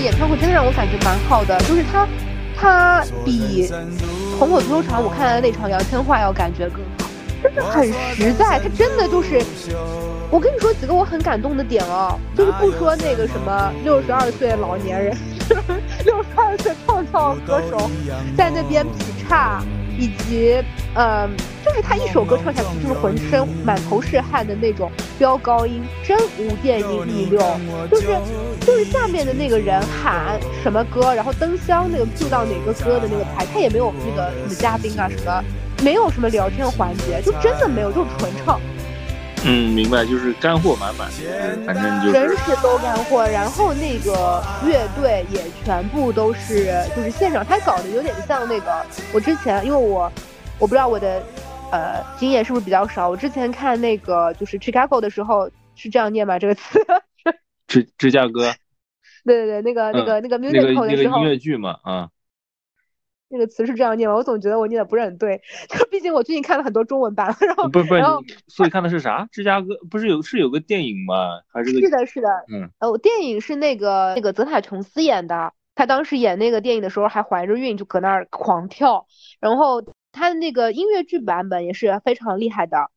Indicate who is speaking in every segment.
Speaker 1: 演唱会真的让我感觉蛮好的，就是他他比虹口足球场我看的那场杨千嬅要感觉更好，真的很实在，他真的就是。我跟你说几个我很感动的点哦，就是不说那个什么六十二岁老年人，六十二岁唱跳歌手在那边劈叉，以及嗯，就是他一首歌唱下去就是浑身满头是汗的那种飙高音，真无电音一流。就是就是下面的那个人喊什么歌，然后灯箱那个就到哪个歌的那个台，他也没有那个什么嘉宾啊什么，没有什么聊天环节，就真的没有，就是纯唱。
Speaker 2: 嗯，明白，就是干货满满，反正就是
Speaker 1: 真是都干货。然后那个乐队也全部都是，就是现场他搞的有点像那个，我之前因为我我不知道我的呃经验是不是比较少，我之前看那个就是 Chicago 的时候是这样念吧？这个词？
Speaker 2: 芝芝加哥。
Speaker 1: 对对对，那个那个那
Speaker 2: 个
Speaker 1: musical 的
Speaker 2: 时候。音乐剧嘛，啊。
Speaker 1: 那个词是这样念吗？我总觉得我念的不是很对，就毕竟我最近看了很多中文版，然后
Speaker 2: 不不，所以看的是啥？芝加哥不是有是有个电影吗？还是
Speaker 1: 是的，是的，嗯，哦，电影是那个那个泽塔琼斯演的，他当时演那个电影的时候还怀着孕，就搁那儿狂跳，然后他的那个音乐剧版本也是非常厉害的，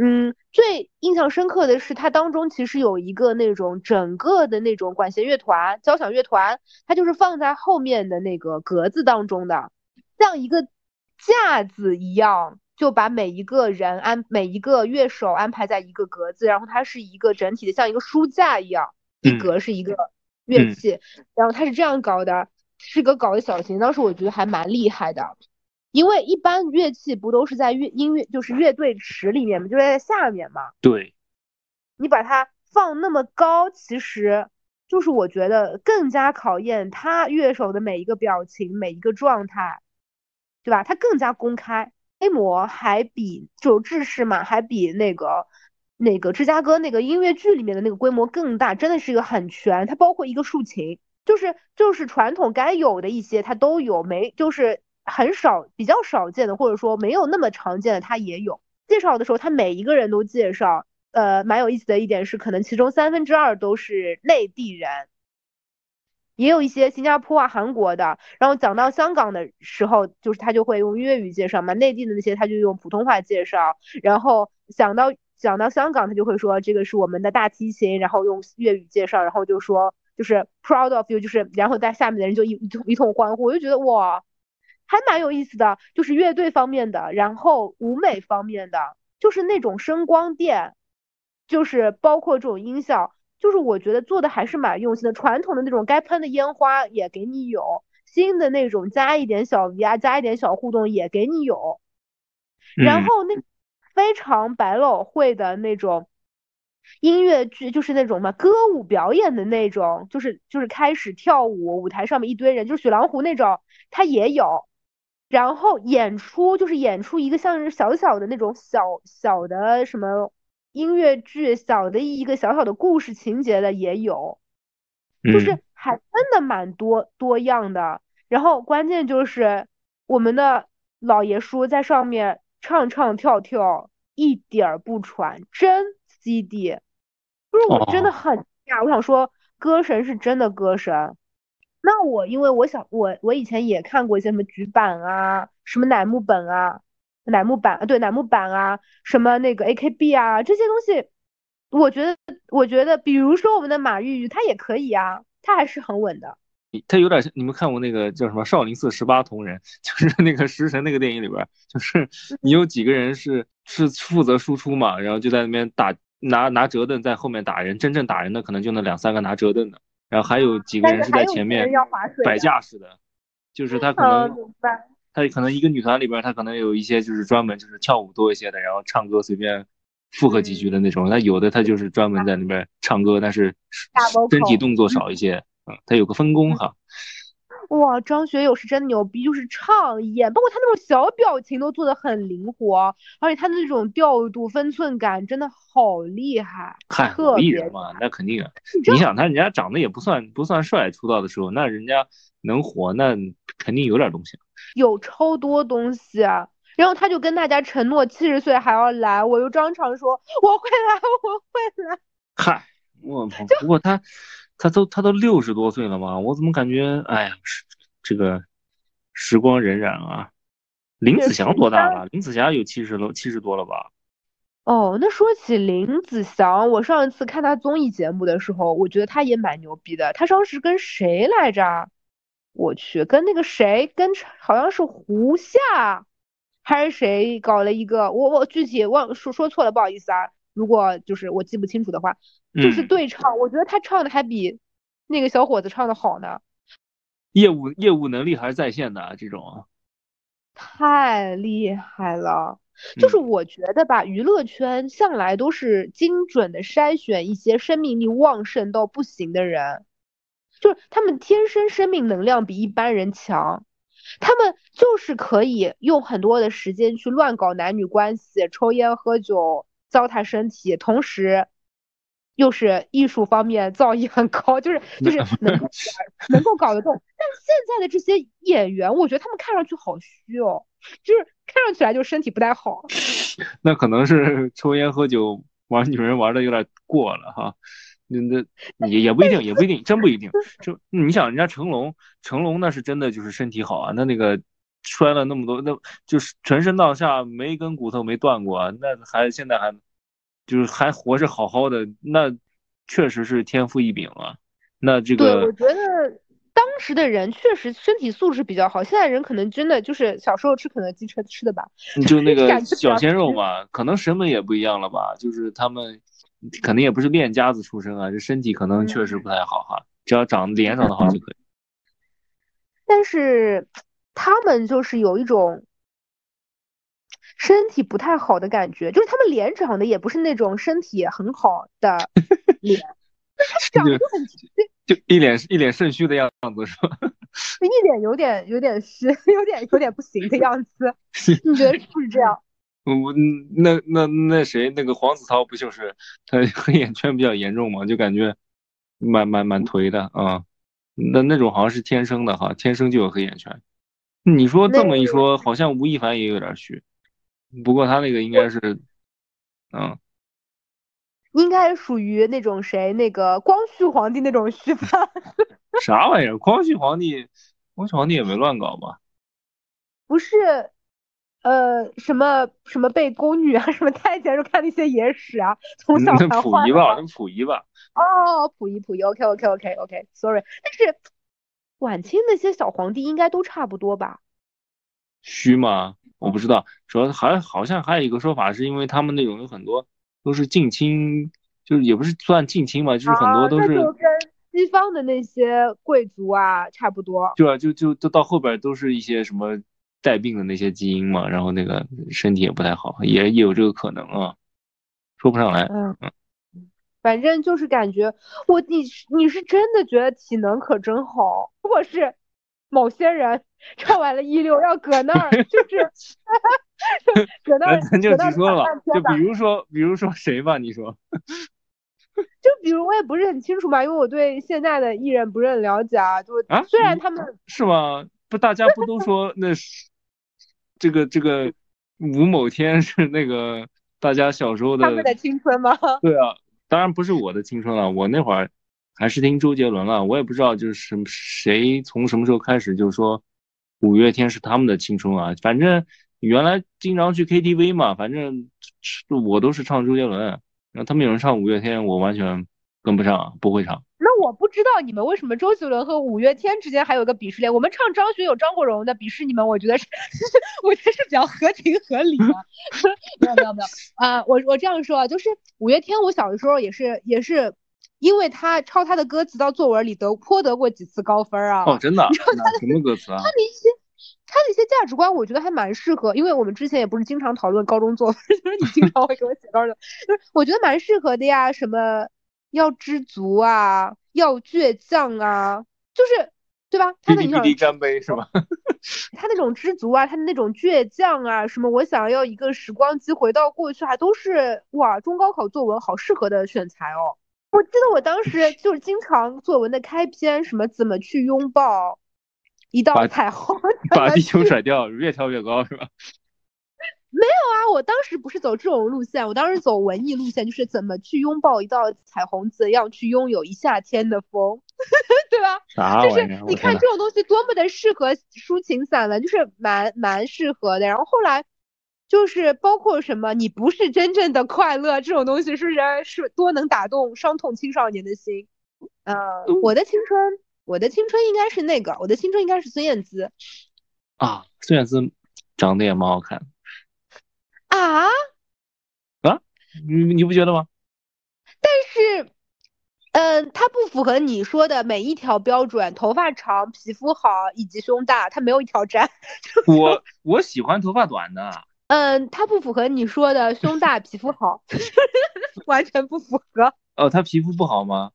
Speaker 1: 嗯，最印象深刻的是他当中其实有一个那种整个的那种管弦乐团、交响乐团，它就是放在后面的那个格子当中的。像一个架子一样，就把每一个人安每一个乐手安排在一个格子，然后它是一个整体的，像一个书架一样，一格是一个乐器，然后它是这样搞的，是个搞的小型。当时我觉得还蛮厉害的，因为一般乐器不都是在乐音乐就是乐队池里面嘛，就在下面嘛。
Speaker 2: 对，
Speaker 1: 你把它放那么高，其实就是我觉得更加考验他乐手的每一个表情，每一个状态。对吧？它更加公开，规模还比就制式嘛，还比那个那个芝加哥那个音乐剧里面的那个规模更大，真的是一个很全。它包括一个竖琴，就是就是传统该有的一些它都有，没就是很少比较少见的，或者说没有那么常见的它也有。介绍的时候，他每一个人都介绍，呃，蛮有意思的一点是，可能其中三分之二都是内地人。也有一些新加坡啊、韩国的，然后讲到香港的时候，就是他就会用粤语介绍嘛，内地的那些他就用普通话介绍，然后讲到讲到香港，他就会说这个是我们的大提琴，然后用粤语介绍，然后就说就是 proud of you，就是然后在下面的人就一一通一通欢呼，我就觉得哇，还蛮有意思的，就是乐队方面的，然后舞美方面的，就是那种声光电，就是包括这种音效。就是我觉得做的还是蛮用心的，传统的那种该喷的烟花也给你有，新的那种加一点小 V R，加一点小互动也给你有，然后那非常百老汇的那种音乐剧，就是那种嘛歌舞表演的那种，就是就是开始跳舞，舞台上面一堆人，就是雪狼湖那种，它也有，然后演出就是演出一个像是小小的那种小小的什么。音乐剧小的一个小小的故事情节的也有，就是还真的蛮多多样的。然后关键就是我们的老爷叔在上面唱唱跳跳，一点儿不喘，真 CD。不是我真的很惊讶，我想说歌神是真的歌神。那我因为我想我我以前也看过一些什么局版啊，什么乃木本啊。乃木坂啊，对乃木坂啊，什么那个 A K B 啊，这些东西，我觉得，我觉得，比如说我们的马玉玉，他也可以啊，他还是很稳的。
Speaker 2: 他有点像你们看过那个叫什么《少林寺十八铜人》，就是那个食神那个电影里边，就是你有几个人是是负责输出嘛，然后就在那边打拿拿折凳在后面打人，真正打人的可能就那两三个拿折凳的，然后还有几个人是在前面摆架势的，就是他可能。他可能一个女团里边，他可能有一些就是专门就是跳舞多一些的，然后唱歌随便附和几句的那种。他有的他就是专门在那边唱歌，但是身体动作少一些。嗯，他有个分工哈。
Speaker 1: 哇，张学友是真牛逼，就是唱演，包括他那种小表情都做的很灵活，而且他的那种调度分寸感真的好厉害。
Speaker 2: 嗨，艺人嘛，那肯定啊。你想他人家长得也不算不算帅，出道的时候，那人家能火，那肯定有点东西。
Speaker 1: 有超多东西，然后他就跟大家承诺七十岁还要来，我又当场说我会来，我会来。
Speaker 2: 嗨，我不过他他都他都六十多岁了嘛，我怎么感觉哎呀，这个时光荏苒啊。林子祥多大了？林子祥有七十多七十多了吧？
Speaker 1: 哦，那说起林子祥，我上一次看他综艺节目的时候，我觉得他也蛮牛逼的。他当时跟谁来着？我去，跟那个谁，跟好像是胡夏还是谁搞了一个？我我具体忘说说错了，不好意思啊。如果就是我记不清楚的话，就是对唱，我觉得他唱的还比那个小伙子唱的好呢。
Speaker 2: 业务业务能力还是在线的这种，
Speaker 1: 太厉害了。就是我觉得吧，娱乐圈向来都是精准的筛选一些生命力旺盛到不行的人，就是他们天生生命能量比一般人强，他们就是可以用很多的时间去乱搞男女关系、抽烟喝酒、糟蹋身体，同时又是艺术方面造诣很高，就是 就是能够能够搞得动。但现在的这些演员，我觉得他们看上去好虚哦，就是。看上去来就身体不太好，
Speaker 2: 那可能是抽烟喝酒玩女人玩的有点过了哈，那那也也不一定，也不一定，真不一定。就你想，人家成龙，成龙那是真的就是身体好啊，那那个摔了那么多，那就是全身上下没一根骨头没断过啊，那还现在还就是还活着好好的，那确实是天赋异禀啊。那这
Speaker 1: 个，对，我觉得。当时的人确实身体素质比较好，现在人可能真的就是小时候吃肯德基吃吃的吧，
Speaker 2: 就那个 小鲜肉嘛，可能审美也不一样了吧，就是他们肯定也不是练家子出身啊，这身体可能确实不太好哈，只要长脸长得好就可以。
Speaker 1: 但是他们就是有一种身体不太好的感觉，就是他们脸长得也不是那种身体很好的 脸，他长得就很。
Speaker 2: 就一脸一脸肾虚的样子是吧？
Speaker 1: 一脸有点有点虚，有点有点不行的样子。你觉得是不是这样？
Speaker 2: 我那那那谁那个黄子韬不就是他黑眼圈比较严重嘛？就感觉蛮蛮蛮颓的啊。那那种好像是天生的哈，天生就有黑眼圈。你说这么一说，好像吴亦凡也有点虚，不过他那个应该是嗯。
Speaker 1: 应该属于那种谁，那个光绪皇帝那种虚 吧？
Speaker 2: 啥玩意儿？光绪皇帝，光绪皇帝也没乱搞吧？
Speaker 1: 不是，呃，什么什么被宫女啊，什么太监，就看那些野史啊，从小
Speaker 2: 那溥仪吧，那溥仪吧。
Speaker 1: 哦，溥仪，溥仪，OK OK OK OK，Sorry，但是晚清那些小皇帝应该都差不多吧？
Speaker 2: 虚吗？我不知道，主要还好像还有一个说法，是因为他们那种有很多。都是近亲，就是也不是算近亲嘛，就是很多都是
Speaker 1: 跟西方的那些贵族啊差不多。
Speaker 2: 对啊，就就就到后边都是一些什么带病的那些基因嘛，然后那个身体也不太好，也有这个可能啊，说不上来。
Speaker 1: 嗯嗯，反正就是感觉我你你是真的觉得体能可真好，如果是某些人唱完了一流要搁那儿，就是。搁那儿，
Speaker 2: 咱就直说了，就比如说，比如说谁吧，你说，
Speaker 1: 就比如我也不是很清楚嘛，因为我对现在的艺人不是很了解啊。就啊，虽然他们
Speaker 2: 是吗？不，大家不都说那是这个这个吴某天是那个大家小时候的
Speaker 1: 他们的青春吗？
Speaker 2: 对啊，当然不是我的青春了，我那会儿还是听周杰伦了，我也不知道就是谁从什么时候开始就说五月天是他们的青春啊，反正。原来经常去 KTV 嘛，反正我都是唱周杰伦，然后他们有人唱五月天，我完全跟不上，不会唱。
Speaker 1: 那我不知道你们为什么周杰伦和五月天之间还有个鄙视链。我们唱张学友、张国荣的鄙视你们，我觉得是，我觉得是比较合情合理的。没有没有没有啊，我我这样说啊，就是五月天，我小的时候也是也是，因为他抄他的歌词到作文里得颇得过几次高分啊。
Speaker 2: 哦，真的？你知道他的什么歌词啊？
Speaker 1: 他的一些。他的一些价值观，我觉得还蛮适合，因为我们之前也不是经常讨论高中作文，就是你经常会给我写稿的，就是我觉得蛮适合的呀。什么要知足啊，要倔强啊，就是对吧？他的
Speaker 2: 那种干杯是吧？
Speaker 1: 他那种知足啊，他的那种倔强啊，什么我想要一个时光机回到过去啊，都是哇，中高考作文好适合的选材哦。我记得我当时就是经常作文的开篇，什么怎么去拥抱。一道彩虹，
Speaker 2: 把地球甩掉，越跳越高是吧？
Speaker 1: 啊，我当时不是走这种路线，我当时走文艺路线，就是怎么去拥抱一道彩虹，怎样去拥有一夏天的风，对吧？
Speaker 2: 啥
Speaker 1: 就是
Speaker 2: 玩意儿？
Speaker 1: 你看这种东西多么的适合抒情散文，就是蛮蛮适合的。然后后来就是包括什么，你不是真正的快乐这种东西，是不是是多能打动伤痛青少年的心？呃，我的青春，我的青春应该是那个，我的青春应该是孙燕姿
Speaker 2: 啊，孙燕姿长得也蛮好看的。
Speaker 1: 啊，
Speaker 2: 你你不觉得吗？
Speaker 1: 但是，嗯，它不符合你说的每一条标准，头发长、皮肤好以及胸大，它没有一条沾。
Speaker 2: 我我喜欢头发短的。
Speaker 1: 嗯，它不符合你说的胸大、皮肤好，完全不符合。
Speaker 2: 哦，她皮肤不好吗？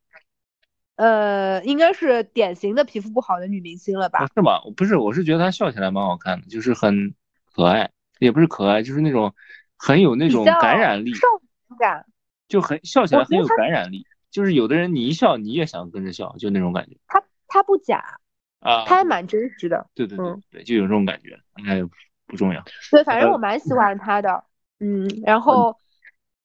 Speaker 1: 呃，应该是典型的皮肤不好的女明星了吧？
Speaker 2: 哦是吗？我不是，我是觉得她笑起来蛮好看的，就是很可爱，也不是可爱，就是那种很有那种感染力，
Speaker 1: 少女感。
Speaker 2: 就很笑起来很有感染力。就是有的人你一笑，你也想跟着笑，就那种感觉
Speaker 1: 他他不假，
Speaker 2: 啊。
Speaker 1: 他还蛮真实的。
Speaker 2: 对对对
Speaker 1: 嗯
Speaker 2: 对，就有这种感觉，应该，不重要。
Speaker 1: 对，反正
Speaker 2: 呃
Speaker 1: 我蛮喜欢他的。嗯，然后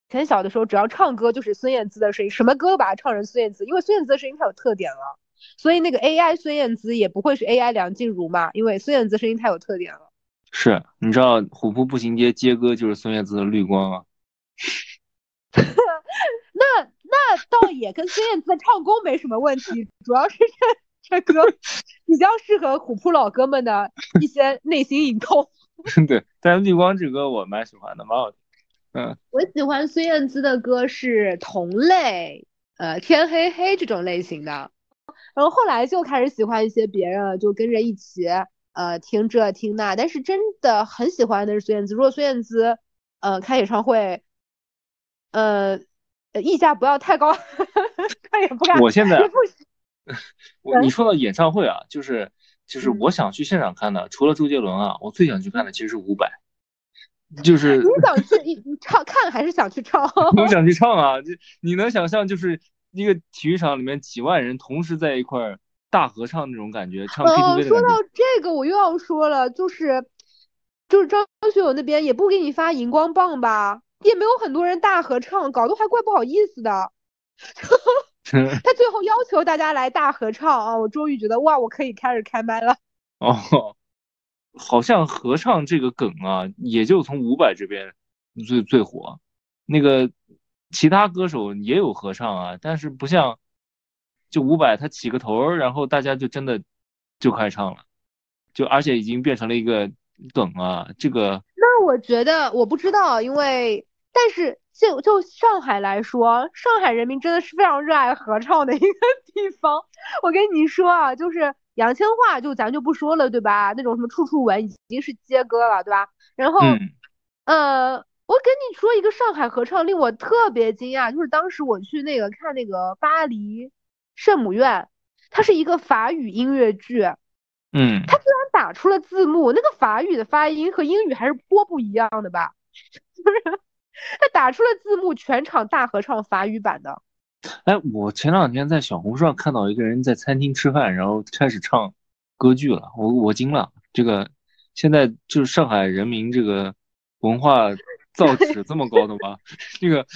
Speaker 1: 以前小的时候，只要唱歌就是孙燕姿的声音，什么歌都把它唱成孙燕姿，因为孙燕姿的声音太有特点了。所以那个 AI 孙燕姿也不会是 AI 梁静茹嘛，因为孙燕姿声音太有特点了。
Speaker 2: 是，你知道虎扑步行街接歌就是孙燕姿的《绿光》啊。
Speaker 1: 那那倒也跟孙燕姿的唱功没什么问题，主要是这这歌比较适合虎扑老哥们的一些内心隐痛。
Speaker 2: 对，但是《绿光》这歌我蛮喜欢的，蛮好听。嗯，
Speaker 1: 我喜欢孙燕姿的歌是同类，呃，天黑黑这种类型的，然后后来就开始喜欢一些别人了，就跟着一起呃听这听那，但是真的很喜欢的是孙燕姿。如果孙燕姿呃开演唱会，呃呃溢价不要太高，他也不敢，
Speaker 2: 我现在我你说到演唱会啊，就是就是
Speaker 1: 嗯
Speaker 2: 我想去现场看的，除了周杰伦啊，我最想去看的其实是伍佰，就是
Speaker 1: 你想去你你唱看还是想去唱？
Speaker 2: 我想去 唱啊，就你能想象就是一个体育场里面几万人同时在一块儿大合唱那种感觉，唱
Speaker 1: 嗯
Speaker 2: ，KTV 的
Speaker 1: 说到。这个，我又要说了，就是就是张学友那边也不给你发荧光棒吧，也没有很多人大合唱，搞得还怪不好意思的。他最后要求大家来大合唱啊，我终于觉得哇，我可以开始开麦了。
Speaker 2: 哦，好像合唱这个梗啊，也就从伍佰这边最最火，那个其他歌手也有合唱啊，但是不像就伍佰他起个头儿，然后大家就真的就开始唱了，就而且已经变成了一个梗啊，这个
Speaker 1: 那我觉得我不知道，因为但是就就上海来说，上海人民真的是非常热爱合唱的一个 地方。我跟你说啊，就是杨千嬅，就咱就不说了，对吧？那种什么处处吻已经是接歌了，对吧？然后，
Speaker 2: 嗯
Speaker 1: 呃，我跟你说一个上海合唱令我特别惊讶，就是当时我去那个看那个巴黎圣母院，它是一个法语音乐剧，
Speaker 2: 嗯，
Speaker 1: 它居然打出了字幕，那个法语的发音和英语还是波不一样的吧？就是他打出了字幕，全场大合唱法语版的。
Speaker 2: 哎，我前两天在小红书上看到一个人在餐厅吃饭，然后开始唱歌剧了，我我惊了。这个现在就是上海人民这个文化造诣这么高的吗？这个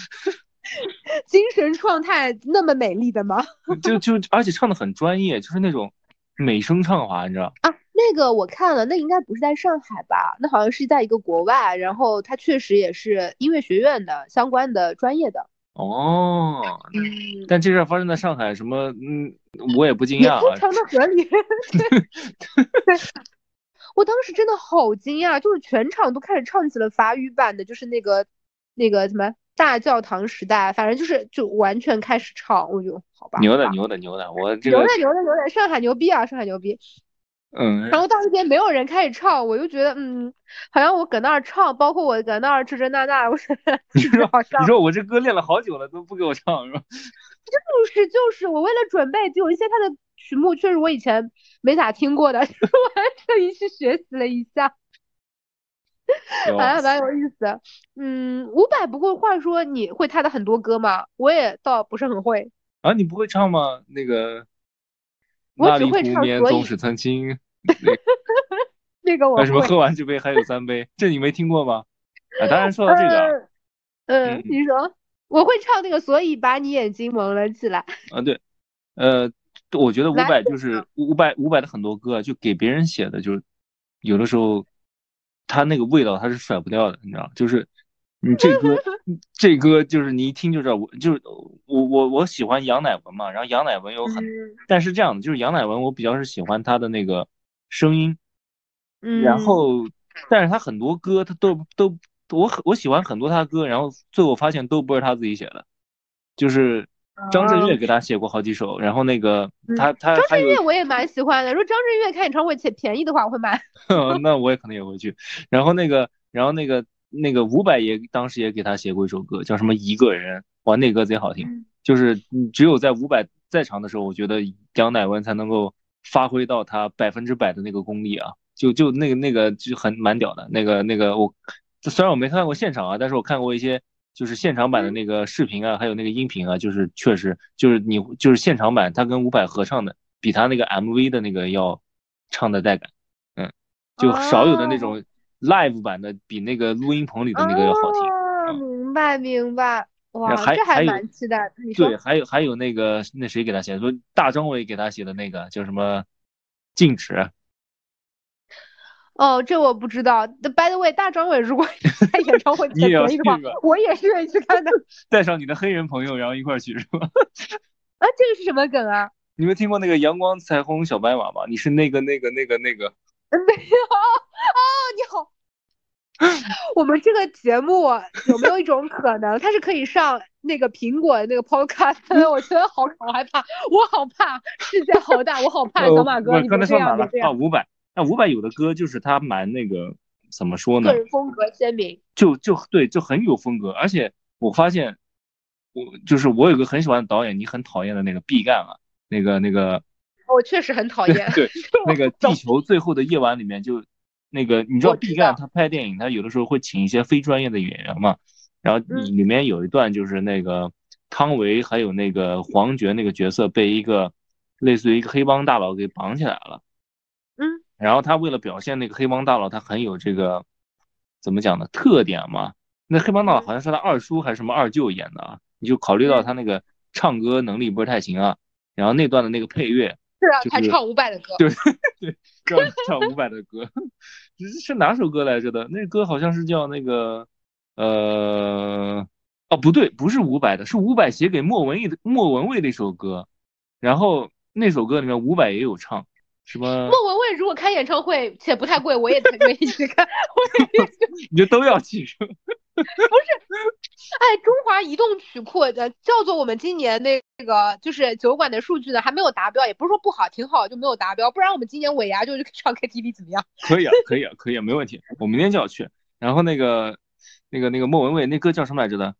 Speaker 1: 精神状态那么美丽的吗？
Speaker 2: 就就而且唱的很专业，就是那种美声唱法，你知道？
Speaker 1: 啊，那个我看了，那应该不是在上海吧？那好像是在一个国外，然后他确实也是音乐学院的相关的专业的。
Speaker 2: 哦，
Speaker 1: 嗯，
Speaker 2: 但这事儿发生在上海，什么嗯，我也不惊讶啊。
Speaker 1: 非常的 合理。我当时真的好惊讶，就是全场都开始唱起了法语版的，就是那个那个什么大教堂时代，反正就是就完全开始唱，我就好吧，
Speaker 2: 牛的牛的牛的，我这个
Speaker 1: 牛的牛的牛的，上海牛逼啊，上海牛逼。
Speaker 2: 嗯，
Speaker 1: 然后到那边没有人开始唱，我就觉得嗯，好像我搁那儿唱，包括我搁那儿这这那那，我说
Speaker 2: 你说
Speaker 1: 好像
Speaker 2: 你说我这歌练了好久了都不给我唱是吧？
Speaker 1: 就是就是我为了准备，就有一些他的曲目确实我以前没咋听过的，我还特意去学习了一下，
Speaker 2: 有
Speaker 1: 还蛮有意思的。嗯，伍佰不过话说你会他的很多歌吗？我也倒不是很会。
Speaker 2: 啊，你不会唱吗？那个
Speaker 1: 我只会唱所以
Speaker 2: 面总是曾经，
Speaker 1: 那个 我
Speaker 2: 为什么。喝完这杯还有三杯？这你没听过吗？啊，当然说到这个，
Speaker 1: 嗯，
Speaker 2: 嗯
Speaker 1: 你说我会唱那个，所以把你眼睛蒙了起来。
Speaker 2: 啊对，呃，我觉得伍佰就是伍佰伍佰的很多歌啊，就给别人写的，就是有的时候他那个味道他是甩不掉的，你知道，就是你这歌 这歌就是你一听就知道，我就是我我我喜欢杨乃文嘛，然后杨乃文有很，
Speaker 1: 嗯。
Speaker 2: 但是这样的就是杨乃文我比较是喜欢他的那个声音，
Speaker 1: 嗯，
Speaker 2: 然后但是他很多歌他都都我很我喜欢很多他歌，然后最后发现都不是他自己写的，就是张震岳给他写过好几首，然后那个他他
Speaker 1: 张震岳我也蛮喜欢的，如果张震岳开演唱会且便宜的话，我会买。
Speaker 2: 那我也可能也会去。然后那个，然后那个那个伍佰也当时也给他写过一首歌，叫什么一个人，哇，那歌贼好听。
Speaker 1: 嗯
Speaker 2: 就是嗯只有在伍佰在场的时候，我觉得杨乃文才能够发挥到他百分之百的那个功力啊，就就那个那个就很蛮屌的。那个那个我虽然我没看过现场啊，但是我看过一些就是现场版的那个视频啊，还有那个音频啊，就是确实就是你就是现场版他跟伍佰合唱的，比他那个 MV 的那个要唱的带感，嗯，就少有的那种 live 版的比那个录音棚里的那个要好听。
Speaker 1: 哦，明白明白，哇，
Speaker 2: 还
Speaker 1: 这还蛮期待的。
Speaker 2: 对，还有还有那个那谁给他写的，说大张伟给他写的那个叫什么禁止，
Speaker 1: 哦，这我不知道。By the way，大张伟如果开演唱会
Speaker 2: 你也要去吧，
Speaker 1: 我也是愿意去看的。
Speaker 2: 带上你的黑人朋友，然后一块去是吧？
Speaker 1: 啊，这个是什么梗啊？
Speaker 2: 你们听过那个阳光彩虹小白马吗？你是那个那个那个那个，
Speaker 1: 没有哦，你好。我们这个节目有没有一种可能，它是可以上那个苹果的那个 Podcast？我觉得好好害怕，我好怕，世界好大，我好怕。
Speaker 2: 呃
Speaker 1: 小马哥，
Speaker 2: 我
Speaker 1: 你
Speaker 2: 刚才说哪了啊，伍佰。那伍佰有的歌就是他蛮那个怎么说呢
Speaker 1: 个？人风格鲜明。
Speaker 2: 就就对，就很有风格。而且我发现，我就是我有个很喜欢的导演，你很讨厌的那个毕赣啊，那个那个
Speaker 1: 我确实很讨厌。
Speaker 2: 对，那个《地球最后的夜晚》里面就那个，你知道毕赣他拍电影，他有的时候会请一些非专业的演员嘛，然后
Speaker 1: 嗯
Speaker 2: 里面有一段就是那个汤唯还有那个黄觉那个角色被一个类似于一个黑帮大佬给绑起来了，
Speaker 1: 嗯，
Speaker 2: 然后他为了表现那个黑帮大佬他很有这个怎么讲呢特点嘛，那黑帮大佬
Speaker 1: 嗯
Speaker 2: 好像是他二叔还是什么二舅演的啊，你就考虑到他那个唱歌能力不是太行啊，然后那段的那个配乐。
Speaker 1: 是啊他唱伍佰的歌。
Speaker 2: 对对，唱唱伍佰的歌，是是哪首歌来着的？那歌好像是叫那个呃哦不对，不是伍佰的，是伍佰写给莫文蔚的莫文蔚的一首歌，然后那首歌里面伍佰也有唱，什么
Speaker 1: 莫文蔚如果开演唱会且不太贵，我也很愿意去看。
Speaker 2: 你就都要去是吧？
Speaker 1: 哎，中华移动曲库的叫做我们今年那个就是酒馆的数据呢还没有达标，也不是说不好，挺好就没有达标，不然我们今年尾牙就去唱 KTV 怎么样？
Speaker 2: 可以啊，可以啊，可以啊，没问题，我明天就要去。然后那个那个那个莫文蔚那歌叫什么来着的？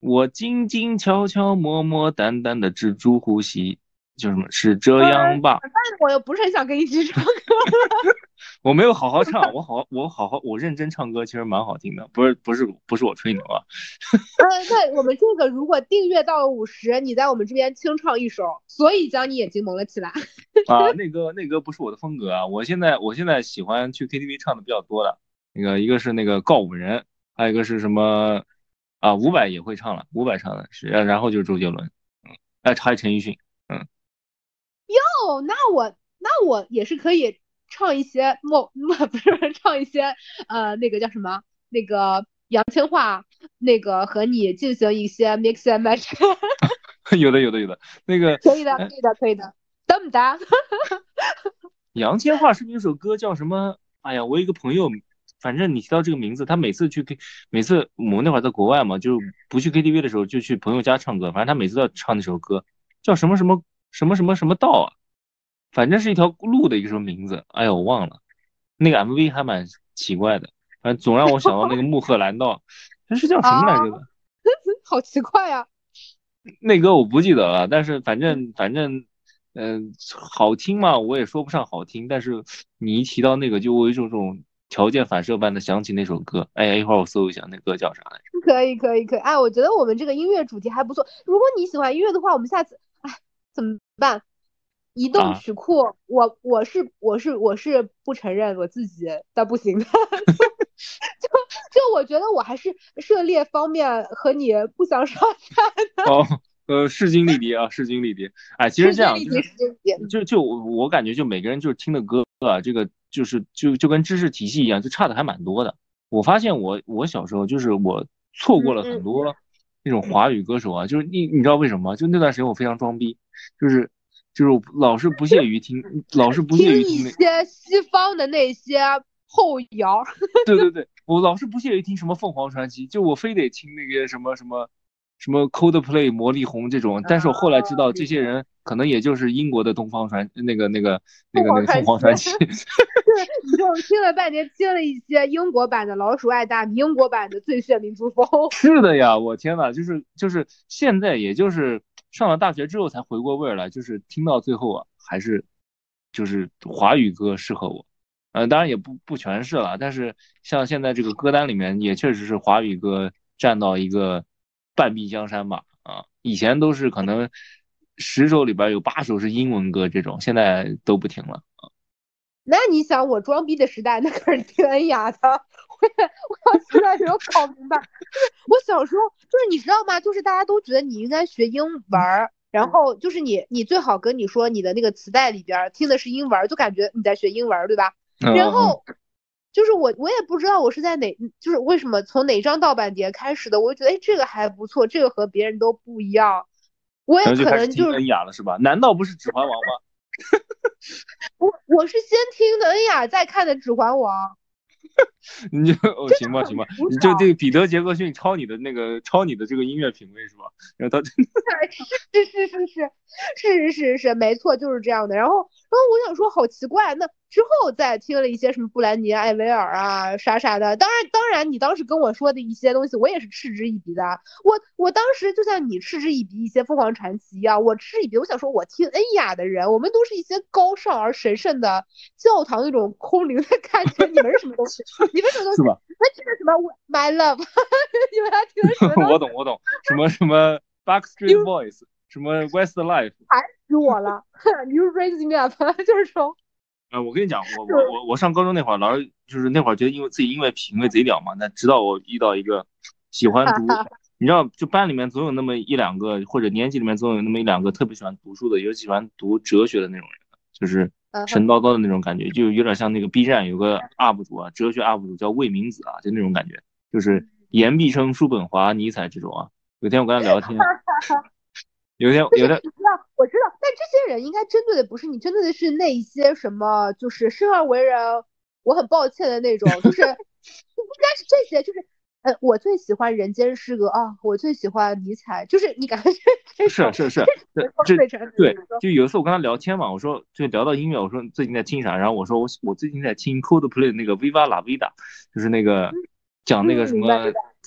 Speaker 2: 我静静悄悄默默淡淡的止住呼吸，叫什么？是这样吧？
Speaker 1: 但是我又不是很想跟你一起唱歌。
Speaker 2: 我没有好好唱，我好我好好我认真唱歌，其实蛮好听的，不是不是不是我吹牛啊。
Speaker 1: 呃，那我们这个如果订阅到了五十，你在我们这边清唱一首，所以将你眼睛蒙了起来。
Speaker 2: 啊，那歌那歌不是我的风格啊，我现在我现在喜欢去 KTV 唱的比较多的，那个一个是那个告五人，还有一个是什么啊，伍佰也会唱了，伍佰唱的是，然然后就是周杰伦，嗯，哎，还有陈奕迅，
Speaker 1: 哦，那我那我也是可以唱一些莫莫不是唱一些呃那个叫什么那个杨千嬅那个和你进行一些 mix and match，
Speaker 2: 有的有的有的，那个
Speaker 1: 可以的，可以的，可以的，得不得？
Speaker 2: 杨千嬅是不是有首歌叫什么？哎呀，我有一个朋友，反正你提到这个名字，他每次去 K，每次我们那会儿在国外嘛，就不去 KTV 的时候就去朋友家唱歌，反正他每次都要唱那首歌，叫什么什么什么什么什么道啊，反正是一条路的一个什么名字，哎呀，我忘了。那个 MV 还蛮奇怪的，反正总让我想到那个穆赫兰道，这是叫什么来着的？
Speaker 1: 好奇怪啊！
Speaker 2: 那歌我不记得了，但是反正反正，嗯、好听嘛，我也说不上好听，但是你一提到那个，就我有一种这种条件反射般的想起那首歌。哎呀，一会儿我搜一下那歌叫啥来着？
Speaker 1: 可以，可以，可以。哎，我觉得我们这个音乐主题还不错。如果你喜欢音乐的话，我们下次，哎，怎么办？移动
Speaker 2: 啊
Speaker 1: 曲库，我我是我是我是不承认我自己的不行的，就就我觉得我还是涉猎方面和你不相上下的。
Speaker 2: 哦，呃，势均力敌啊，势均力敌。哎，其实这样就是就就我感觉就每个人就是听的歌啊，这个就是就就跟知识体系一样，就差的还蛮多的。我发现我我小时候就是我错过了很多那种华语歌手啊，就是你你知道为什么吗？就那段时间我非常装逼，就是就是老是不屑于听，老是不屑于听
Speaker 1: 一些西方的那些。后摇，
Speaker 2: 对对对，我老是不屑于听什么凤凰传奇，就我非得听那个什么什么什么 Coldplay、魔力红这种。但是我后来知道，这些人可能也就是英国的东方传那个那个那个那个凤凰传奇。
Speaker 1: 对，你就听了半天，听了一些英国版的老鼠爱大米，英国版的最炫民族风。
Speaker 2: 是的呀，我天呐，就是就是现在，也就是上了大学之后才回过味儿来，就是听到最后啊，还是就是华语歌适合我。呃，当然也不不全是了，但是像现在这个歌单里面也确实是华语歌占到一个半壁江山吧。啊，以前都是可能十首里边有八首是英文歌这种，现在都不听了啊。
Speaker 1: 那你想我装逼的时代，那可是听恩雅的，我也我到现在没有搞明白。我小时候就是你知道吗？就是大家都觉得你应该学英文。然后就是你，你最好跟你说你的那个磁带里边听的是英文，就感觉你在学英文，对吧？然后就是我，我也不知道我是在哪，就是为什么从哪张盗版碟开始的，我就觉得哎，这个还不错，这个和别人都不一样。我也可能就是
Speaker 2: 恩雅了，是吧？难道不是指环王吗？
Speaker 1: 我我是先听的恩雅，再看的指环王。
Speaker 2: 你就哦，行吧，行吧，你就这个彼得杰克逊抄你的那个抄你的这个音乐品味是吧？然后他是
Speaker 1: 是是是是是是是是没错，就是这样的。然后然后我想说，好奇怪，那。之后再听了一些什么布兰妮、艾薇儿啊，啥啥的。当然，当然，你当时跟我说的一些东西，我也是嗤之以鼻的。我我当时就像你嗤之以鼻一些凤凰传奇一样，我嗤之以鼻。我想说，我听恩雅的人，我们都是一些高尚而神圣的教堂那种空灵的感觉。你们是什么东西？你们什么东西？那听的什么？My love？你们听的什么？
Speaker 2: 我 懂，我懂。什么什么 Backstreet Boys？什么 Westlife？
Speaker 1: 烦死我了！You raise me up，就是说。
Speaker 2: 呃，我跟你讲，我我我我上高中那会儿，老师就是那会儿觉得因为自己音乐品味贼屌嘛，那直到我遇到一个喜欢读，你知道，就班里面总有那么一两个，或者年级里面总有那么一两个特别喜欢读书的，尤其喜欢读哲学的那种人，就是神叨叨的那种感觉，就有点像那个 B 站有个 UP 主啊，哲学 UP 主叫魏明子啊，就那种感觉，就是言必称叔本华、尼采这种啊。有天我跟他聊天。有天，有点，
Speaker 1: 我知道，但这些人应该针对的不是你，针对的是那一些什么，就是生而为人，我很抱歉的那种，就是 应该是这些，就是，呃，我最喜欢人间失格啊，我最喜欢尼采，就是你感觉
Speaker 2: 是是是，这 对，就有一次我跟他聊天嘛，我说就聊到音乐，我说最近在听啥，然后我说我我最近在听 Coldplay 那个 Viva La Vida，就是那个讲那个什么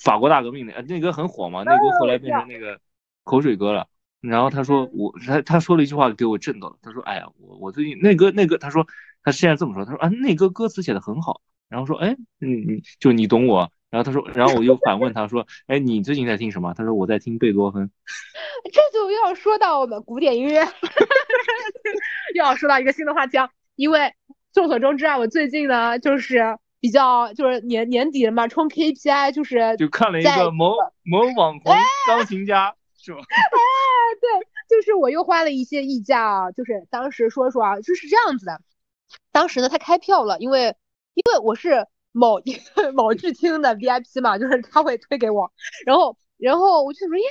Speaker 2: 法国大革命的，那歌很火嘛，那歌后来变成那个口水歌了。然后他说我他他说了一句话给我震到了。他说哎呀我我最近那歌那歌他说他现在这么说他说啊那歌歌词写的很好。然后说哎嗯嗯就你懂我。然后他说然后我又反问他说哎你最近在听什么？他说我在听贝多芬。
Speaker 1: 这就要说到我们古典音乐，又要说到一个新的话题啊。因为众所周知啊，我最近呢就是比较就是年年底了嘛，冲 KPI 就是
Speaker 2: 就看了一个某某网红钢琴家。是吧？
Speaker 1: 就是我又花了一些溢价啊，就是当时说说啊，就是这样子的。当时呢，他开票了，因为因为我是某 某剧厅的 VIP 嘛，就是他会推给我，然后然后我就说，耶，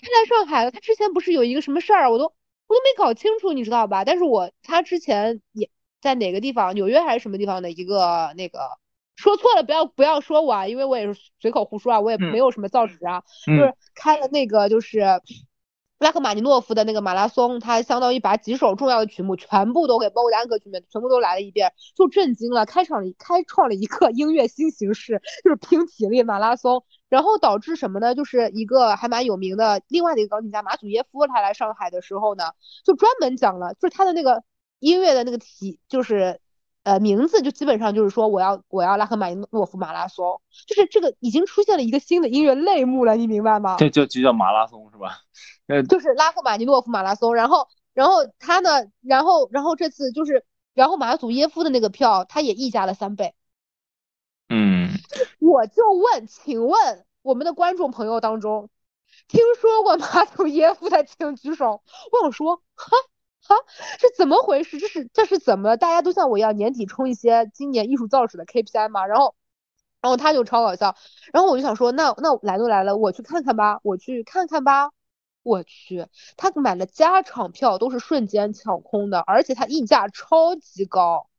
Speaker 1: 他来上海了，他之前不是有一个什么事儿，我都我都没搞清楚，你知道吧？但是我他之前也在哪个地方，纽约还是什么地方的一个那个。说错了，不要不要说我啊，因为我也是随口胡说啊，我也没有什么造纸啊，就是开了那个就是布拉克马尼诺夫的那个马拉松，他相当于把几首重要的曲目全部都给包括单个曲目全部都来了一遍，就震惊了，开场了开创了一个音乐新形式，就是拼体力马拉松，然后导致什么呢？就是一个还蛮有名的另外的一个钢琴家马祖耶夫，他来上海的时候呢，就专门讲了，就是他的那个音乐的那个体就是。呃，名字就基本上就是说，我要我要拉赫玛尼诺夫马拉松，就是这个已经出现了一个新的音乐类目了，你明白吗？
Speaker 2: 这就就叫马拉松是吧？
Speaker 1: 呃，就是拉赫玛尼诺夫马拉松，然后然后他呢，然后然后这次就是，然后马祖耶夫的那个票他也溢价了三倍。
Speaker 2: 嗯，
Speaker 1: 我就问，请问我们的观众朋友当中，听说过马祖耶夫的请举手。我想说，哈哈，是怎么回事？这是这是怎么？大家都像我一样年底冲一些今年艺术造纸的 KPI 吗？然后，然后他就超搞笑。然后我就想说，那那来都来了，我去看看吧，我去看看吧。我去，他买了加场票都是瞬间抢空的，而且他溢价超级高。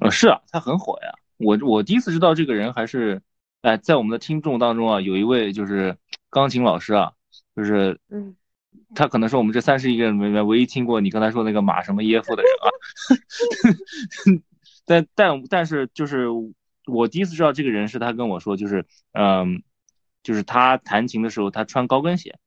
Speaker 2: 呃，是啊，他很火呀。我我第一次知道这个人还是，哎，在我们的听众当中啊，有一位就是钢琴老师啊，就是
Speaker 1: 嗯，
Speaker 2: 他可能是我们这三十一个人里面唯一听过你刚才说那个马什么耶夫的人啊。但但但是就是我第一次知道这个人是他跟我说，就是嗯，就是他弹琴的时候他穿高跟鞋。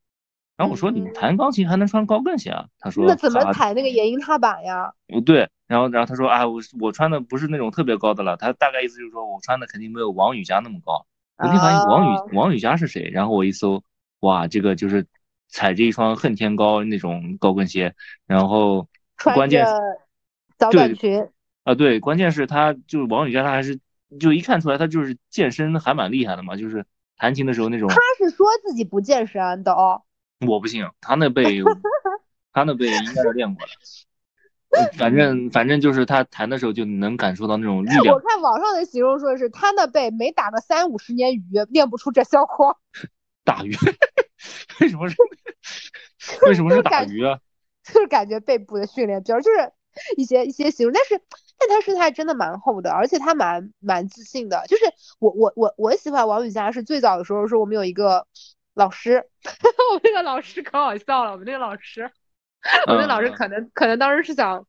Speaker 2: 然后我说你弹钢琴还能穿高跟鞋啊？他说
Speaker 1: 那怎么踩那个延音踏板呀？
Speaker 2: 不对，然后然后他说啊，我我穿的不是那种特别高的了。他大概意思就是说我穿的肯定没有王羽佳那么高。我一发现王羽王羽佳是谁？然后我一搜，哇，这个就是踩着一双恨天高那种高跟鞋，然后关键
Speaker 1: 早短裙
Speaker 2: 啊，对，关键是他就是王宇佳，他还是就一看出来他就是健身还蛮厉害的嘛，就是弹琴的时候那种。他
Speaker 1: 是说自己不健身的哦。
Speaker 2: 我不信，他那背，他那背应该是练过的。反正反正就是他弹的时候就能感受到那种力量。
Speaker 1: 我看网上的形容说是他那背没打个三五十年鱼练不出这效果。
Speaker 2: 打鱼？为什么是？为什么是打鱼啊？
Speaker 1: 就是感觉背部的训练，比如就是一些一些形容，但是但他身材真的蛮厚的，而且他蛮蛮自信的。就是我我我我喜欢王雨佳是最早的时候说我们有一个。老师，我们那个老师可好笑了。我们那个老师，我们那老师可能可能当时是想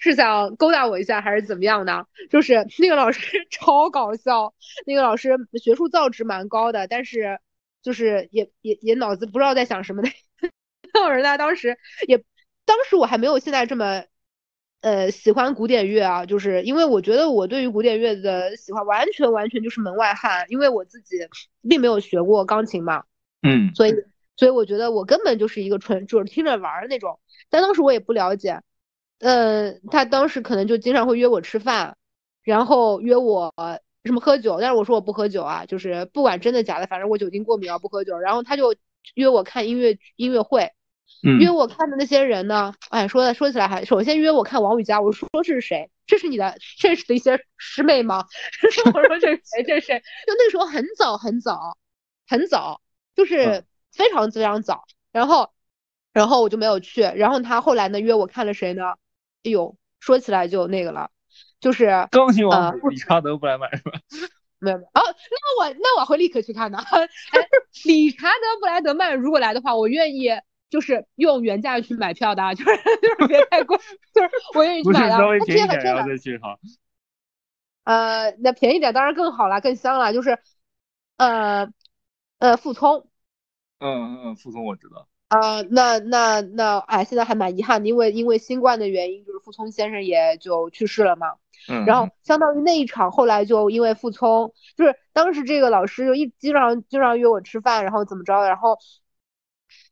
Speaker 1: 是想勾搭我一下，还是怎么样的？就是那个老师 超搞笑。那个老师学术造诣蛮高的，但是就是也也也脑子不知道在想什么的。那人呢，当时也当时我还没有现在这么。呃，喜欢古典乐啊，就是因为我觉得我对于古典乐的喜欢完全完全就是门外汉，因为我自己并没有学过钢琴嘛，
Speaker 2: 嗯，
Speaker 1: 所以所以我觉得我根本就是一个纯就是听着玩儿那种。但当时我也不了解，呃，他当时可能就经常会约我吃饭，然后约我什么喝酒，但是我说我不喝酒啊，就是不管真的假的，反正我酒精过敏啊，不喝酒。然后他就约我看音乐音乐会。约我看的那些人呢？哎，说的说起来还，首先约我看王雨佳，我说这是谁？这是你的认识的一些师妹吗？我说这是谁？这是谁？就那个时候很早很早很早，就是非常非常早。然后，然后我就没有去。然后他后来呢约我看了谁呢？哎呦，说起来就那个了，就是
Speaker 2: 钢琴王子理查德布莱曼是吧？
Speaker 1: 没有没有。哦，那我那我会立刻去看的。理查德布莱德曼如果来的话，我愿意。就是用原价去买票的，就是 就是别太贵，就是我愿意去买的。
Speaker 2: 稍微便宜点然后再去哈。
Speaker 1: 呃，那便宜点当然更好了，更香了。就是呃呃，傅聪。
Speaker 2: 嗯嗯，傅聪我知道。
Speaker 1: 啊，那那那，哎，现在还蛮遗憾的，因为因为新冠的原因，就是傅聪先生也就去世了嘛。
Speaker 2: 嗯。
Speaker 1: 然后相当于那一场，后来就因为傅聪，就是当时这个老师就一经常经常约我吃饭，然后怎么着，然后。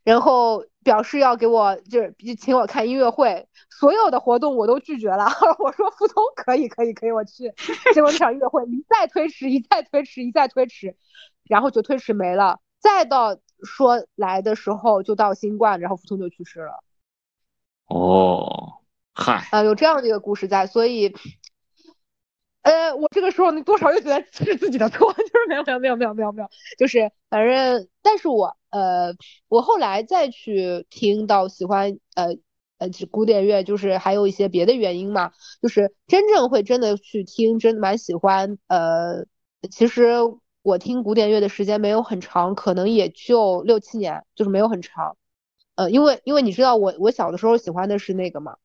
Speaker 1: 然后表示要给我就是请我看音乐会，所有的活动我都拒绝了。我说傅聪可以可以可以我去，结果那场音乐会一再推迟，一再推迟，一再推迟，然后就推迟没了。再到说来的时候就到新冠，然后傅聪就去世了。
Speaker 2: 哦，嗨，
Speaker 1: 啊，有这样的一个故事在，所以。呃，我这个时候你多少又觉得是自己的错，就是没有没有没有没有没有没有，就是反正，但是我呃，我后来再去听到喜欢呃呃古典乐，就是还有一些别的原因嘛，就是真正会真的去听，真的蛮喜欢。呃，其实我听古典乐的时间没有很长，可能也就六七年，就是没有很长。呃，因为因为你知道我我小的时候喜欢的是那个嘛，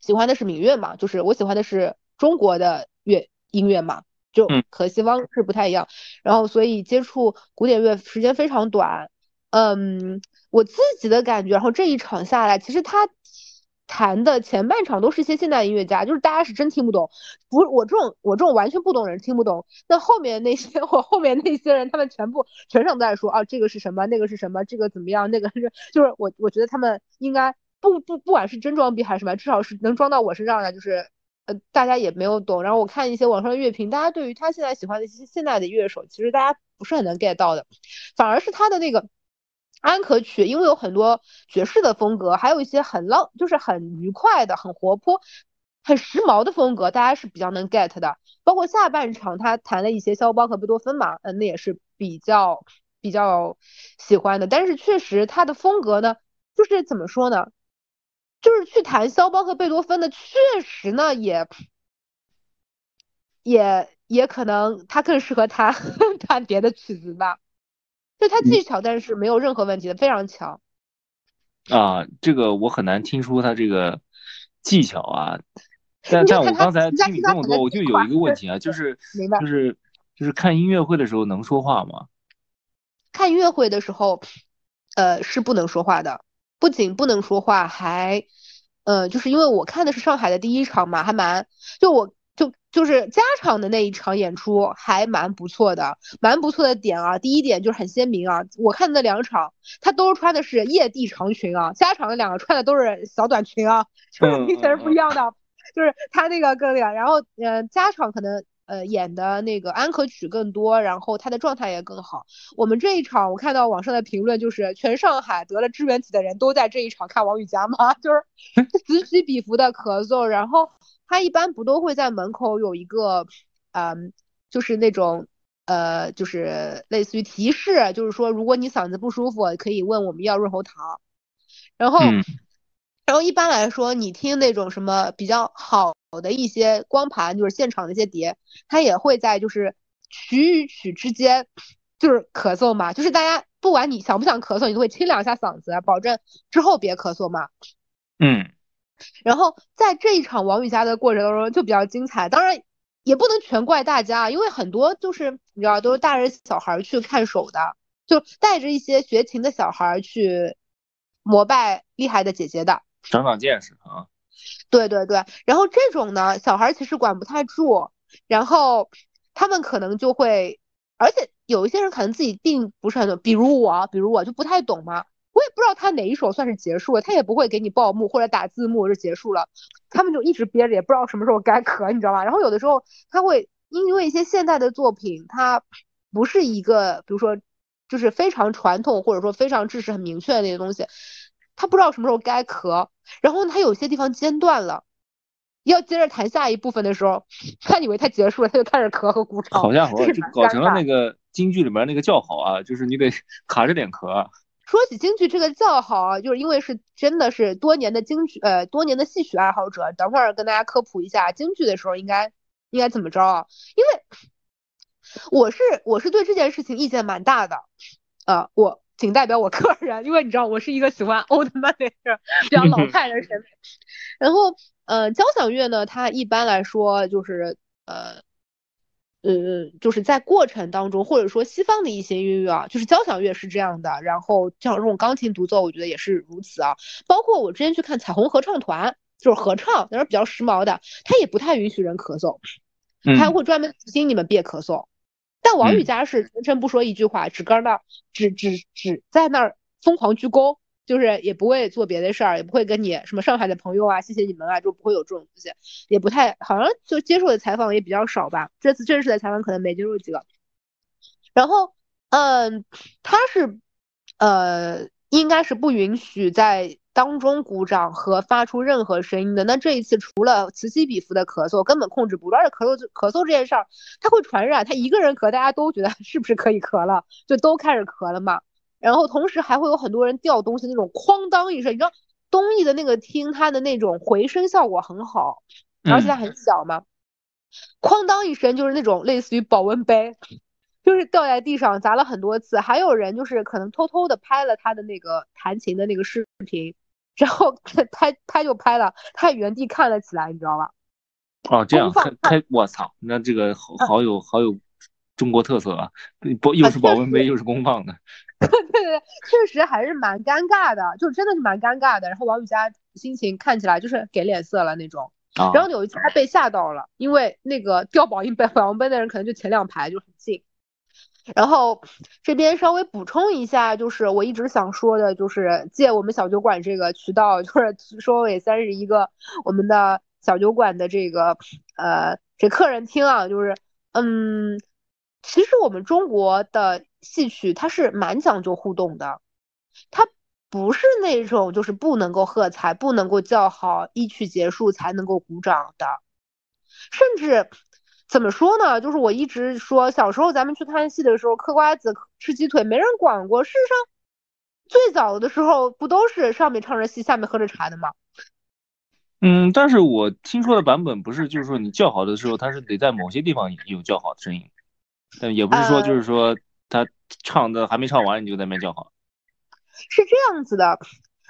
Speaker 1: 喜欢的是民乐嘛，就是我喜欢的是中国的。乐音乐嘛，就和西方是不太一样，然后所以接触古典乐时间非常短，嗯，我自己的感觉，然后这一场下来，其实他弹的前半场都是一些现代音乐家，就是大家是真听不懂，不是我这种我这种完全不懂人听不懂，那后面那些 我后面那些人，他们全部全场都在说啊这个是什么，那个是什么，这个怎么样，那个是就是我我觉得他们应该不不不管是真装逼还是什么，至少是能装到我身上的，就是。呃大家也没有懂。然后我看一些网上的乐评，大家对于他现在喜欢的一些现在的乐手，其实大家不是很能 get 到的，反而是他的那个安可曲，因为有很多爵士的风格，还有一些很浪，就是很愉快的、很活泼、很时髦的风格，大家是比较能 get 的。包括下半场他弹了一些肖邦和贝多芬嘛，嗯，那也是比较比较喜欢的。但是确实他的风格呢，就是怎么说呢？就是去弹肖邦和贝多芬的，确实呢也也也可能他更适合弹 弹别的曲子吧。就他技巧，但是没有任何问题的，非常强。
Speaker 2: 啊，这个我很难听出他这个技巧啊。但但我刚才听你这么多，我就有一个问题啊，就是 就是就是看音乐会的时候能说话吗？
Speaker 1: 看音乐会的时候，呃，是不能说话的。不仅不能说话，还，呃，就是因为我看的是上海的第一场嘛，还蛮，就我就就是加场的那一场演出还蛮不错的，蛮不错的点啊。第一点就是很鲜明啊，我看的那两场，他都穿的是夜地长裙啊，加场的两个穿的都是小短裙啊，就是明显是不一样的，就是他那个更那个，然后，呃，加场可能。呃，演的那个安可曲更多，然后他的状态也更好。我们这一场，我看到网上的评论就是全上海得了支原体的人都在这一场看王羽佳吗？就是此起彼伏的咳嗽，然后他一般不都会在门口有一个，嗯，就是那种呃，就是类似于提示，就是说如果你嗓子不舒服，可以问我们要润喉糖。然后，然后一般来说，你听那种什么比较好。有的一些光盘就是现场的一些碟，他也会在就是曲与曲之间就是咳嗽嘛，就是大家不管你想不想咳嗽，你都会清两下嗓子，保证之后别咳嗽嘛。
Speaker 2: 嗯。
Speaker 1: 然后在这一场王羽佳的过程当中就比较精彩，当然也不能全怪大家，因为很多就是你知道都是大人小孩去看手的，就带着一些学琴的小孩去膜拜厉害的姐姐的，
Speaker 2: 长长见识啊。
Speaker 1: 对对对，然后这种呢，小孩其实管不太住，然后他们可能就会，而且有一些人可能自己并不是很懂，比如我，比如我就不太懂嘛，我也不知道他哪一首算是结束了，他也不会给你报幕或者打字幕就结束了，他们就一直憋着，也不知道什么时候该咳，你知道吧？然后有的时候他会因为一些现代的作品，它不是一个，比如说就是非常传统或者说非常知识很明确的那些东西。他不知道什么时候该咳，然后他有些地方间断了，要接着弹下一部分的时候，他以为他结束了，他就开始咳和鼓掌。
Speaker 2: 好家伙，就搞成了那个京剧里面那个叫好啊，就是你得 卡着点咳。
Speaker 1: 说起京剧这个叫好啊，就是因为是真的是多年的京剧呃多年的戏曲爱好者，等会儿跟大家科普一下京剧的时候应该应该怎么着啊？因为我是我是对这件事情意见蛮大的，呃我。仅代表我个人，因为你知道我是一个喜欢 old money 比较老派的审美。然后，呃，交响乐呢，它一般来说就是呃，呃，就是在过程当中，或者说西方的一些音乐啊，就是交响乐是这样的。然后像这种钢琴独奏，我觉得也是如此啊。包括我之前去看彩虹合唱团，就是合唱，那是比较时髦的，他也不太允许人咳嗽，他会专门提醒你们别咳嗽。但王羽佳是全程不说一句话，只搁那儿，只只只在那儿疯狂鞠躬，就是也不会做别的事儿，也不会跟你什么上海的朋友啊，谢谢你们啊，就不会有这种东西，也不太好像就接受的采访也比较少吧。这次正式的采访可能没接受几个。然后，嗯，他是，呃，应该是不允许在。当中鼓掌和发出任何声音的，那这一次除了此起彼伏的咳嗽，根本控制不住。而且咳嗽咳嗽这件事儿，它会传染，他一个人咳，大家都觉得 是不是可以咳了，就都开始咳了嘛。然后同时还会有很多人掉东西，那种哐当一声，你知道东艺的那个厅，它的那种回声效果很好，而且它很小嘛，哐当一声就是那种类似于保温杯。就是掉在地上砸了很多次，还有人就是可能偷偷的拍了他的那个弹琴的那个视频。然后他他就拍了，他原地看了起来，你知道吧？
Speaker 2: 哦，这样开开，我操，那这个好好有好有中国特色啊！不，又是保温杯，又是公放的。
Speaker 1: 对对对，确实还是蛮尴尬的，就真的是蛮尴尬的。然后王雨佳心情看起来就是给脸色了那种。然后有一次他被吓到了，因为那个掉保温杯保温杯的人可能就前两排就很近。然后这边稍微补充一下，就是我一直想说的，就是借我们小酒馆这个渠道，就是 说给三十一个我们的小酒馆的这个呃这客人听啊，就是嗯，其实我们中国的戏曲它是蛮讲究互动的，它不是那种就是不能够喝彩、不能够叫好，一曲结束才能够鼓掌的，甚至。怎么说呢？就是我一直说，小时候咱们去看戏的时候，嗑瓜子、吃鸡腿，没人管过。事实上，最早的时候不都是上面唱着戏，下面喝着茶的吗？
Speaker 2: 嗯，但是我听说的版本不是，就是说你叫好的时候，他是得在某些地方有叫好的声音，但也不是说就是说他唱的还没唱完，你就在那边叫好。
Speaker 1: 是这样子的，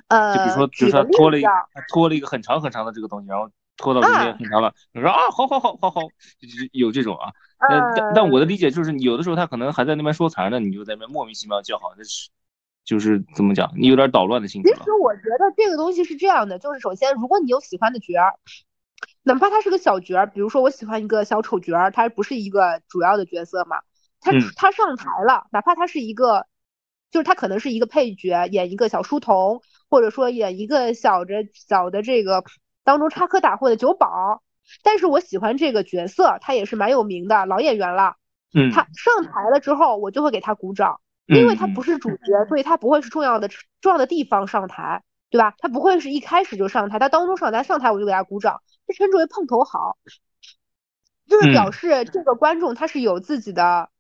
Speaker 1: 呃，
Speaker 2: 就比如说，就是他拖了一拖了一个很长很长的这个东西，然后。拖到中间很长了，你说啊，好好好好好，就是有这种啊。但但我的理解就是，有的时候他可能还在那边说残呢，你就在那边莫名其妙叫好，那是就是怎么讲，你有点捣乱的心情。
Speaker 1: 其实我觉得这个东西是这样的，就是首先，如果你有喜欢的角儿，哪怕他是个小角儿，比如说我喜欢一个小丑角儿，他不是一个主要的角色嘛，他他上台了，哪怕他是一个，就是他可能是一个配角，演一个小书童，或者说演一个小着小的这个。当中插科打诨的酒保，但是我喜欢这个角色，他也是蛮有名的老演员了。
Speaker 2: 嗯，
Speaker 1: 他上台了之后，我就会给他鼓掌，因为他不是主角，所以他不会是重要的重要的地方上台，对吧？他不会是一开始就上台，他当中上台上台我就给他鼓掌，这称之为碰头好，就是表示这个观众他是有自己的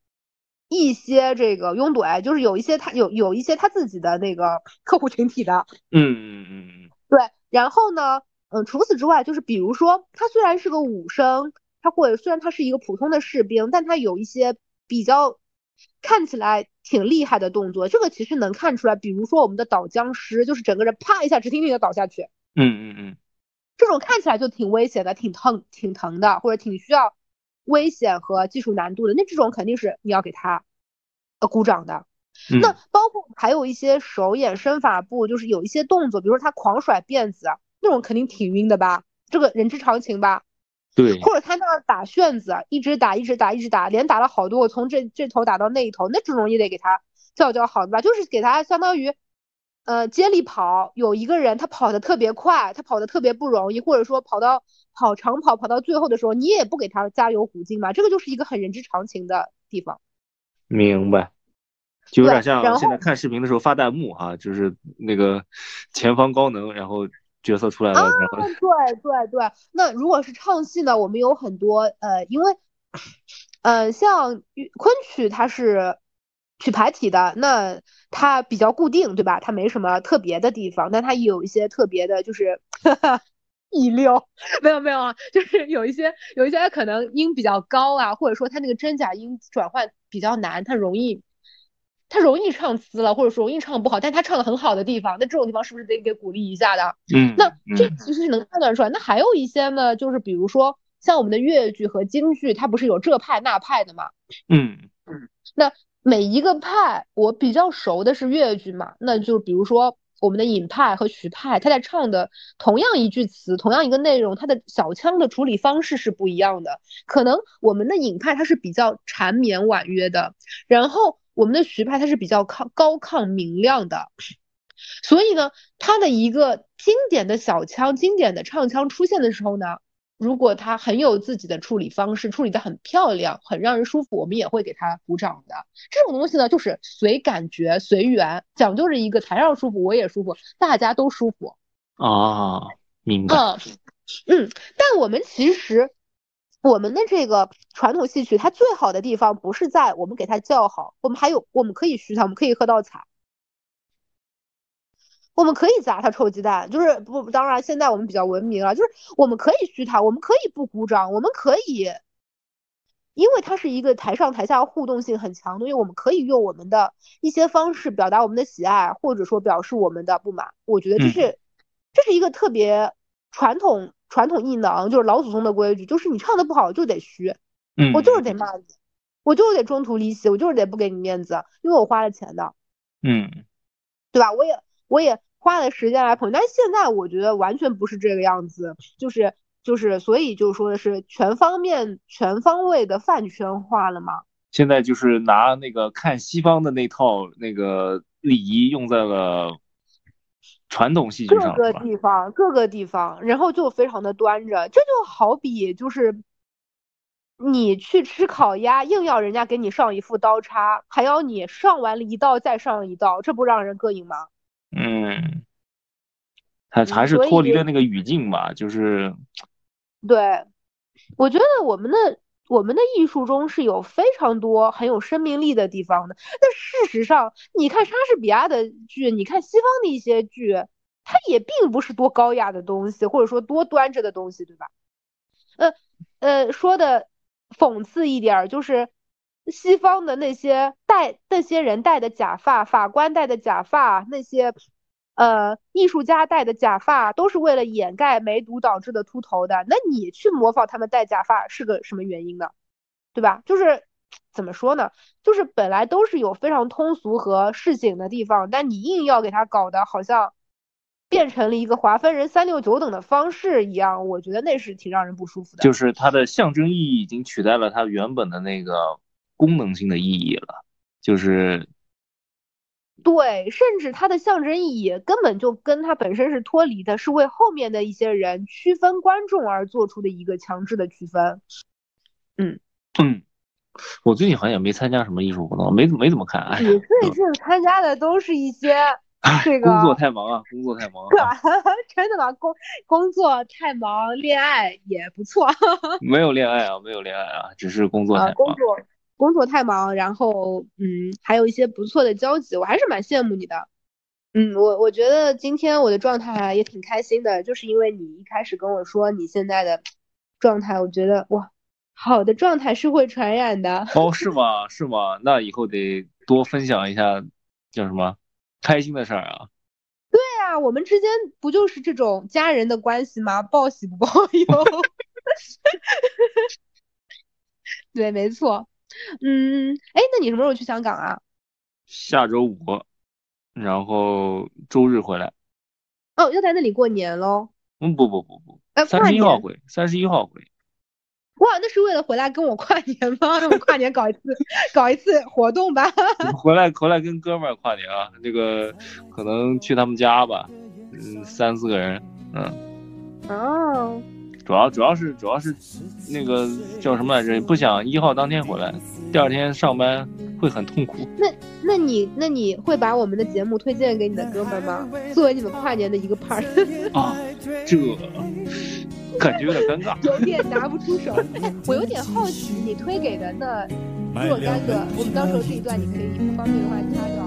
Speaker 1: 一些这个拥趸，就是有一些他有有一些他自己的那个客户群体的。
Speaker 2: 嗯嗯嗯嗯，
Speaker 1: 对，然后呢？嗯，除此之外，就是比如说，他虽然是个武生，他或者虽然他是一个普通的士兵，但他有一些比较看起来挺厉害的动作，这个其实能看出来。比如说我们的倒僵尸，就是整个人啪一下直挺挺的倒下去。
Speaker 2: 嗯嗯嗯，
Speaker 1: 这种看起来就挺危险的，挺疼挺疼的，或者挺需要危险和技术难度的。那这种肯定是你要给他呃鼓掌的。那包括还有一些手眼身法步，就是有一些动作，比如说他狂甩辫子。这种肯定挺晕的吧，这个人之常情吧。
Speaker 2: 对，
Speaker 1: 或者他那打旋子，一直打，一直打，一直打，连打了好多，我从这这头打到那一头，那这种也得给他叫叫好的吧。就是给他相当于，呃，接力跑，有一个人他跑得特别快，他跑得特别不容易，或者说跑到跑长跑跑到最后的时候，你也不给他加油鼓劲嘛，这个就是一个很人之常情的地方。
Speaker 2: 明白，就有点像现在看视频的时候发弹幕哈，就是那个前方高能，然后。角色出来了，然后
Speaker 1: 对对对，那如果是唱戏呢，我们有很多呃，因为呃，像昆曲它是曲牌体的，那它比较固定，对吧？它没什么特别的地方，但它有一些特别的，就是 一溜，没有没有啊，就是有一些有一些可能音比较高啊，或者说它那个真假音转换比较难，它容易。他容易唱词了，或者说容易唱不好，但他唱的很好的地方，那这种地方是不是得给鼓励一下的？
Speaker 2: 嗯，
Speaker 1: 那这其实是能判断出来。那还有一些呢，就是比如说像我们的越剧和京剧，它不是有这派那派的嘛？
Speaker 2: 嗯嗯。
Speaker 1: 那每一个派，我比较熟的是越剧嘛，那就比如说我们的尹派和徐派，他在唱的同样一句词，同样一个内容，他的小腔的处理方式是不一样的。可能我们的尹派他是比较缠绵婉约的，然后。我们的徐派它是比较抗高亢明亮的，所以呢，它的一个经典的小腔、经典的唱腔出现的时候呢，如果它很有自己的处理方式，处理的很漂亮，很让人舒服，我们也会给他鼓掌的。这种东西呢，就是随感觉、随缘，讲究着一个台上舒服，我也舒服，大家都舒服。
Speaker 2: 哦，明白。
Speaker 1: 嗯嗯，但我们其实。我们的这个传统戏曲，它最好的地方不是在我们给它叫好，我们还有我们可以嘘它，我们可以喝到彩，我们可以砸它臭鸡蛋，就是不，当然现在我们比较文明了，就是我们可以嘘它，我们可以不鼓掌，我们可以，因为它是一个台上台下互动性很强的，因为我们可以用我们的一些方式表达我们的喜爱，或者说表示我们的不满。我觉得这是这是一个特别传统。传统艺能就是老祖宗的规矩，就是你唱的不好就得虚，
Speaker 2: 嗯，
Speaker 1: 我就是得骂你，我就是得中途离席，我就是得不给你面子，因为我花了钱的，
Speaker 2: 嗯，
Speaker 1: 对吧？我也我也花了时间来捧，但是现在我觉得完全不是这个样子，就是就是，所以就说的是全方面、全方位的饭圈化了嘛。
Speaker 2: 现在就是拿那个看西方的那套那个礼仪用在了。传统戏剧
Speaker 1: 各个？地方，各个地方，然后就非常的端着，这就好比就是你去吃烤鸭，硬要人家给你上一副刀叉，还要你上完了一道再上一道，这不让人膈应吗？
Speaker 2: 嗯，还
Speaker 1: 嗯
Speaker 2: 还是脱离了那个语境吧，就是
Speaker 1: 对，我觉得我们的我们的艺术中是有非常多很有生命力的地方的。但事实上，你看莎士比亚的剧，你看西方的一些剧，它也并不是多高雅的东西，或者说多端着的东西，对吧？呃呃，说的讽刺一点儿，就是西方的那些戴那些人戴的假发，法官戴的假发，那些呃艺术家戴的假发，都是为了掩盖梅毒导致的秃头的。那你去模仿他们戴假发是个什么原因呢？对吧？就是怎么说呢？就是本来都是有非常通俗和市井的地方，但你硬要给它搞得好像变成了一个划分人三六九等的方式一样，我觉得那是挺让人不舒服的。
Speaker 2: 就是它的象征意义已经取代了它原本的那个功能性的意义了，就是
Speaker 1: 对，甚至它的象征意义根本就跟它本身是脱离的，是为后面的一些人区分观众而做出的一个强制的区分。
Speaker 2: 嗯嗯，我最近好像也没参加什么艺术活动，没没怎么看，哎，
Speaker 1: 你最近参加的都是一些 这个
Speaker 2: 工作太忙啊，工作太忙啊，
Speaker 1: 真的吗？工工作太忙，恋爱也不错
Speaker 2: 没有恋爱啊，没有恋爱啊，只是工作
Speaker 1: 啊，
Speaker 2: 太忙。
Speaker 1: 工作工作太忙，然后嗯，还有一些不错的交集，我还是蛮羡慕你的。嗯，我我觉得今天我的状态也挺开心的，就是因为你一开始跟我说你现在的状态，我觉得哇，好的状态是会传染的。
Speaker 2: 哦，是吗？是吗？那以后得多分享一下，叫什么开心的事儿啊。
Speaker 1: 对啊，我们之间不就是这种家人的关系吗？报喜不报忧。对，没错。嗯，哎，那你什么时候去香港啊？
Speaker 2: 下周五，然后周日回来。
Speaker 1: 哦，要在那里过年喽。
Speaker 2: 嗯，不不不不，
Speaker 1: 呃，
Speaker 2: 三。十一号回，三十一号回。
Speaker 1: 哇，那是为了回来跟我跨年吗？那我们跨年搞一次，搞一次活动吧。
Speaker 2: 回来回来跟哥们儿跨年啊，这个可能去他们家吧，嗯，三四个人，嗯，
Speaker 1: 哦，
Speaker 2: 主要主要是主要是那个叫什么来着？不想一号当天回来，第二天上班会很痛苦。
Speaker 1: 那那你那你会把我们的节目推荐给你的哥们儿吗？作为你们跨年的一个 part，
Speaker 2: 啊，这感觉有点尴尬。
Speaker 1: 有点拿不出手。哎，我有点好奇，你推给的那若干个，我们到时候这一段你可以不方便的话掐掉。